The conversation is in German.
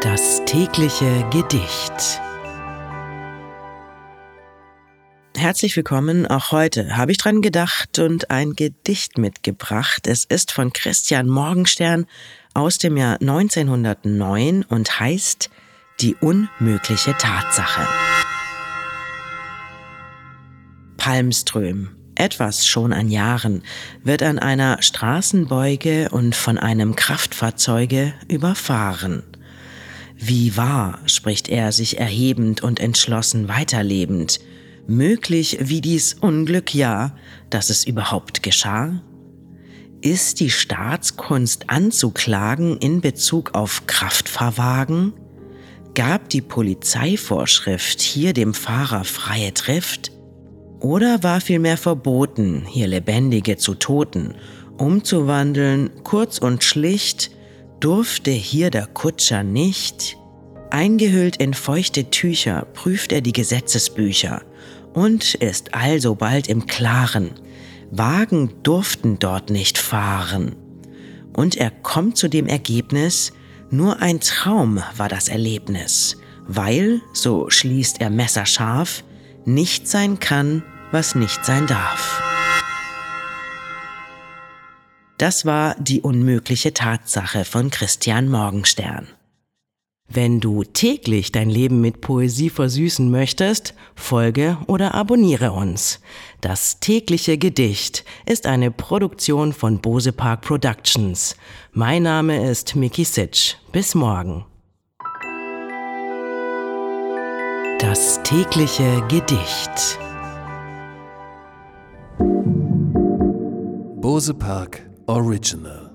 Das tägliche Gedicht. Herzlich willkommen. Auch heute habe ich dran gedacht und ein Gedicht mitgebracht. Es ist von Christian Morgenstern aus dem Jahr 1909 und heißt Die unmögliche Tatsache. Palmström, etwas schon an Jahren, wird an einer Straßenbeuge und von einem Kraftfahrzeuge überfahren. Wie wahr, spricht er sich erhebend und entschlossen weiterlebend, möglich wie dies Unglück ja, dass es überhaupt geschah? Ist die Staatskunst anzuklagen in Bezug auf Kraftfahrwagen? Gab die Polizeivorschrift hier dem Fahrer freie Trift? Oder war vielmehr verboten, hier Lebendige zu Toten, umzuwandeln, kurz und schlicht, durfte hier der Kutscher nicht? Eingehüllt in feuchte Tücher prüft er die Gesetzesbücher und ist alsobald im Klaren, Wagen durften dort nicht fahren. Und er kommt zu dem Ergebnis, nur ein Traum war das Erlebnis, weil, so schließt er messerscharf, nicht sein kann, was nicht sein darf. Das war die unmögliche Tatsache von Christian Morgenstern. Wenn du täglich dein Leben mit Poesie versüßen möchtest, folge oder abonniere uns. Das tägliche Gedicht ist eine Produktion von Bose Park Productions. Mein Name ist Mickey Sitch. Bis morgen. Das tägliche Gedicht. Bose Park Original